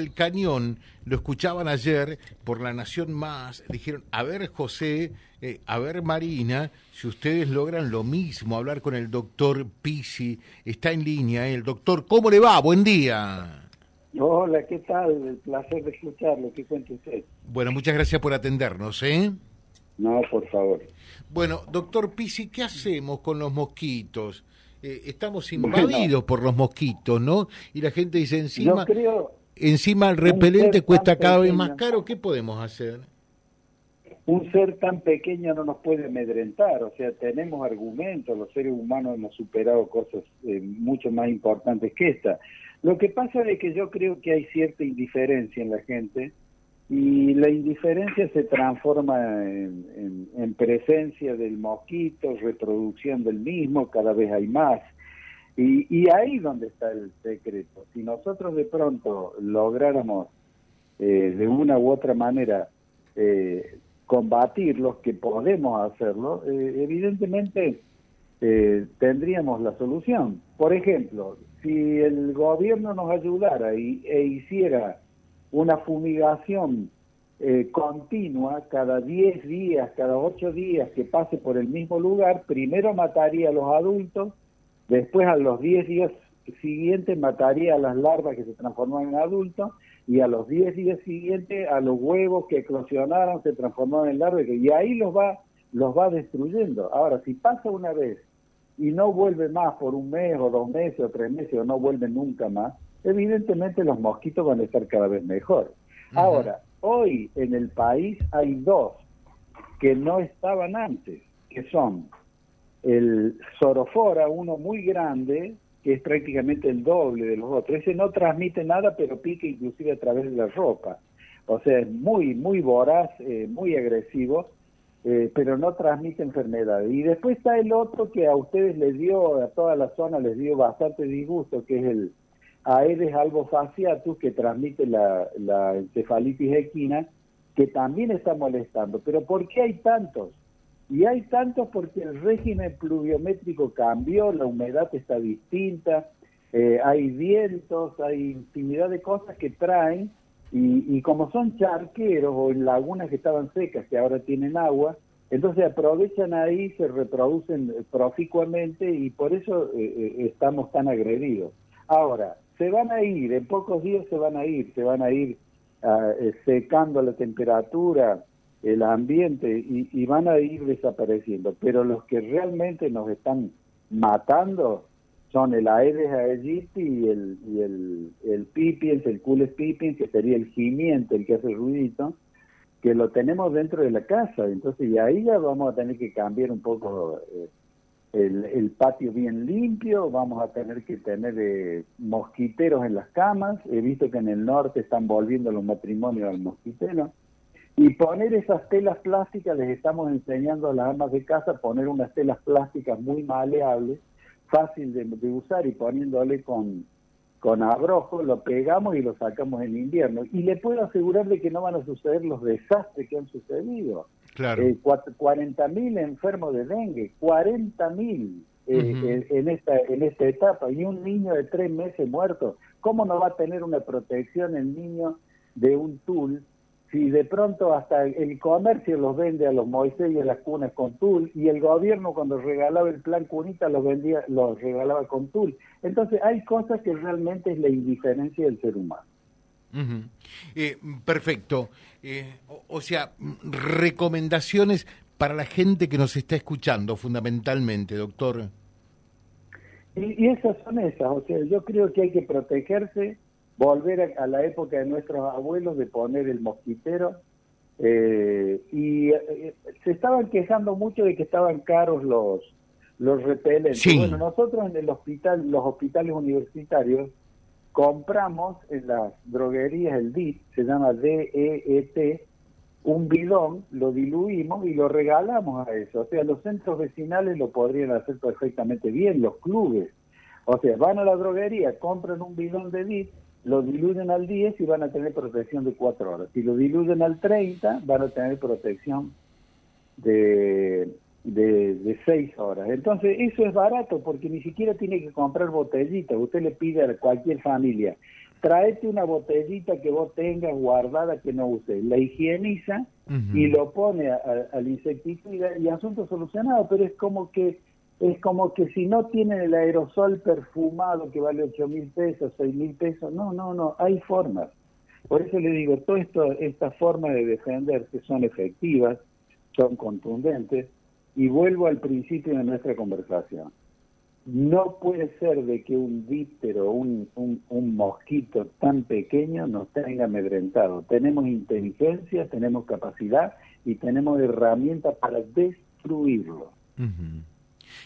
El cañón, lo escuchaban ayer por La Nación Más, dijeron, a ver José, eh, a ver Marina, si ustedes logran lo mismo, hablar con el doctor Pisi, está en línea, eh, el doctor, ¿cómo le va? Buen día. Hola, ¿qué tal? El placer de escucharlo, ¿qué cuenta usted? Bueno, muchas gracias por atendernos, ¿eh? No, por favor. Bueno, doctor Pisi, ¿qué hacemos con los mosquitos? Eh, estamos invadidos por los mosquitos, ¿no? Y la gente dice encima... Yo creo encima el repelente cuesta cada vez más caro, ¿qué podemos hacer? Un ser tan pequeño no nos puede amedrentar, o sea, tenemos argumentos, los seres humanos hemos superado cosas eh, mucho más importantes que esta. Lo que pasa es que yo creo que hay cierta indiferencia en la gente y la indiferencia se transforma en, en presencia del mosquito, reproducción del mismo, cada vez hay más. Y, y ahí donde está el secreto. Si nosotros de pronto lográramos eh, de una u otra manera eh, combatirlos, que podemos hacerlo, eh, evidentemente eh, tendríamos la solución. Por ejemplo, si el gobierno nos ayudara y, e hiciera una fumigación eh, continua cada 10 días, cada 8 días que pase por el mismo lugar, primero mataría a los adultos, Después, a los 10 días siguientes, mataría a las larvas que se transforman en adultos y a los 10 días siguientes, a los huevos que eclosionaron se transformaron en larvas y ahí los va, los va destruyendo. Ahora, si pasa una vez y no vuelve más por un mes o dos meses o tres meses o no vuelve nunca más, evidentemente los mosquitos van a estar cada vez mejor. Ahora, hoy en el país hay dos que no estaban antes, que son el sorofora, uno muy grande, que es prácticamente el doble de los otros. Ese no transmite nada, pero pica inclusive a través de la ropa. O sea, es muy, muy voraz, eh, muy agresivo, eh, pero no transmite enfermedades. Y después está el otro que a ustedes les dio, a toda la zona les dio bastante disgusto, que es el Aedes albophaciatus, que transmite la, la encefalitis equina, que también está molestando. Pero ¿por qué hay tantos? Y hay tantos porque el régimen pluviométrico cambió, la humedad está distinta, eh, hay vientos, hay infinidad de cosas que traen, y, como son charqueros o en lagunas que estaban secas, que ahora tienen agua, entonces aprovechan ahí, se reproducen proficuamente y por eso eh, eh, estamos tan agredidos. Ahora, se van a ir, en pocos días se van a ir, se van a ir uh, secando la temperatura, el ambiente y, van a ir desapareciendo. Pero los que realmente nos están matando son el Aedes aegypti y el, y el, el pipiens, el cules pipiens, que sería el gimiente, el que hace ruidito, que lo tenemos dentro de la casa. Entonces, y ahí ya vamos a tener que cambiar un poco eh, el, el, patio bien limpio, vamos a tener que tener eh, mosquiteros en las camas. He visto que en el norte están volviendo los matrimonios al mosquitero. Y poner esas telas plásticas, les estamos enseñando a las amas de casa poner unas telas plásticas muy maleables, fácil de, usar y poniéndole con, con abrojo, lo pegamos y lo sacamos en invierno. Y le puedo asegurar de que no van a suceder los desastres que han sucedido. Claro. Eh, 40.000 enfermos de dengue, 40.000 eh, en, esta, en esta etapa, y un niño de tres meses muerto. ¿Cómo no va a tener una protección el niño de un tul si de pronto hasta el comercio los vende a los Moisés y a las cunas con tul, y el gobierno cuando regalaba el plan cunita los vendía, los regalaba con tul. Entonces hay cosas que realmente es la indiferencia del ser humano. eh, perfecto. Eh, o, sea, recomendaciones para la gente que nos está escuchando fundamentalmente, doctor. Y, y esas son esas, o sea, yo creo que hay que protegerse, volver a, la época de nuestros abuelos de poner el mosquitero eh, y eh, se estaban quejando mucho de que estaban caros los los repelentes. Bueno, nosotros en el hospital, los hospitales universitarios compramos en las droguerías el DIT, se llama DEET, un bidón, lo diluimos y lo regalamos a eso. O sea, los centros vecinales lo podrían hacer perfectamente bien, los clubes. O sea, van a la droguería, compran un bidón de DIT, lo diluyen al 10 y van a tener protección de 4 horas. Si lo diluyen al 30, van a tener protección de, de, de 6 horas. Entonces, eso es barato porque ni siquiera tiene que comprar botellitas. Usted le pide a cualquier familia traete una botellita que vos tengas guardada que no uses, la higieniza y lo pone al insecticida y asunto solucionado, pero es como que es como que si no tienen el aerosol perfumado que vale 8 mil pesos, 6 mil pesos, no, no, no, hay formas. Por eso le digo, todas estas formas de defenderse son efectivas, son contundentes, y vuelvo al principio de nuestra conversación. No puede ser de que un díptero, un, un, mosquito tan pequeño nos tenga amedrentado. Tenemos inteligencia, tenemos capacidad y tenemos herramientas para destruirlo.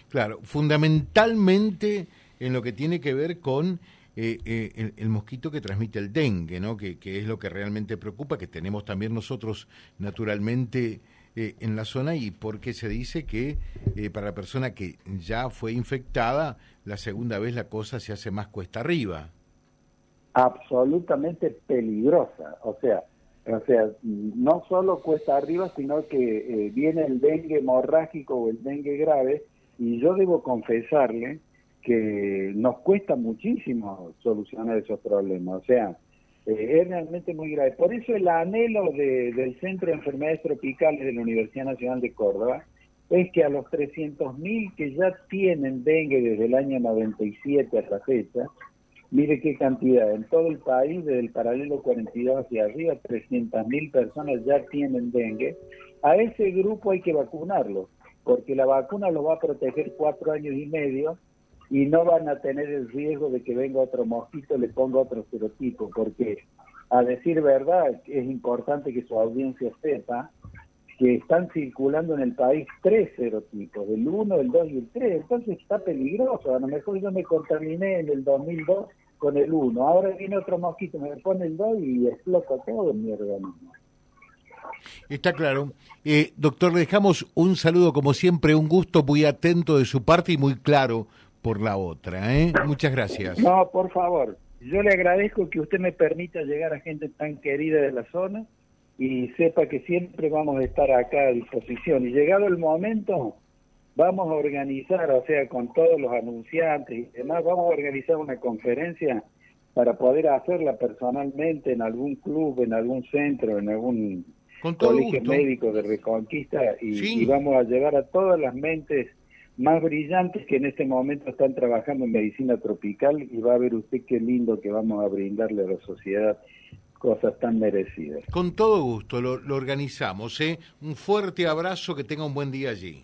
Claro, fundamentalmente en lo que tiene que ver con eh, eh, el, mosquito que transmite el dengue, ¿no? Que, es lo que realmente preocupa, que tenemos también nosotros naturalmente eh, en la zona y porque se dice que para la persona que ya fue infectada, la segunda vez la cosa se hace más cuesta arriba. Absolutamente peligrosa, o sea, o sea, no solo cuesta arriba, sino que viene el dengue hemorrágico o el dengue grave y yo debo confesarle que nos cuesta muchísimo solucionar esos problemas. O sea, eh, es realmente muy grave. Por eso el anhelo del Centro de Enfermedades Tropicales de la Universidad Nacional de Córdoba es que a los 300.000 que ya tienen dengue desde el año 97 hasta fecha, mire qué cantidad, en todo el país, desde el paralelo 42 hacia arriba, 300.000 personas ya tienen dengue, a ese grupo hay que vacunarlo porque la vacuna lo va a proteger cuatro años y medio y no van a tener el riesgo de que venga otro mosquito y le ponga otro serotipo, porque a decir verdad es importante que su audiencia sepa que están circulando en el país tres serotipos, el 1, el 2 y el 3, entonces está peligroso, a lo mejor yo me contaminé en el 2002 con el 1, ahora viene otro mosquito, me pone el 2 y explota todo mi organismo. Está claro. Eh, doctor, le dejamos un saludo, como siempre, un gusto muy atento de su parte y muy claro por la otra. ¿eh? Muchas gracias. No, por favor. Yo le agradezco que usted me permita llegar a gente tan querida de la zona y sepa que siempre vamos a estar acá a disposición. Y llegado el momento, vamos a organizar, o sea, con todos los anunciantes y demás, vamos a organizar una conferencia para poder hacerla personalmente en algún club, en algún centro, en algún con colegio médico de Reconquista y, vamos a llevar a todas las mentes más brillantes que en este momento están trabajando en medicina tropical y va a ver usted qué lindo que vamos a brindarle a la sociedad cosas tan merecidas. Con todo gusto, lo, organizamos. ¿eh? Un fuerte abrazo, que tenga un buen día allí.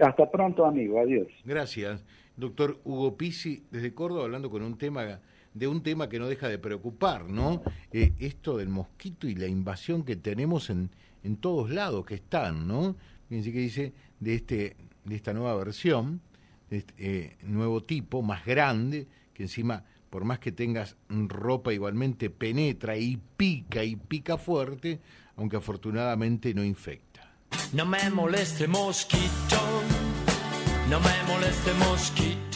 Hasta pronto, amigo. Adiós. Gracias. Doctor Hugo Pisi, desde Córdoba, hablando con un tema de un tema que no deja de preocupar, ¿no? Eh, esto del mosquito y la invasión que tenemos en, en todos lados que están, ¿no? Fíjense que dice de este de esta nueva versión, de este, eh, nuevo tipo, más grande, que encima, por más que tengas ropa, igualmente penetra y pica y pica fuerte, aunque afortunadamente no infecta. No me moleste mosquito, no me moleste mosquito.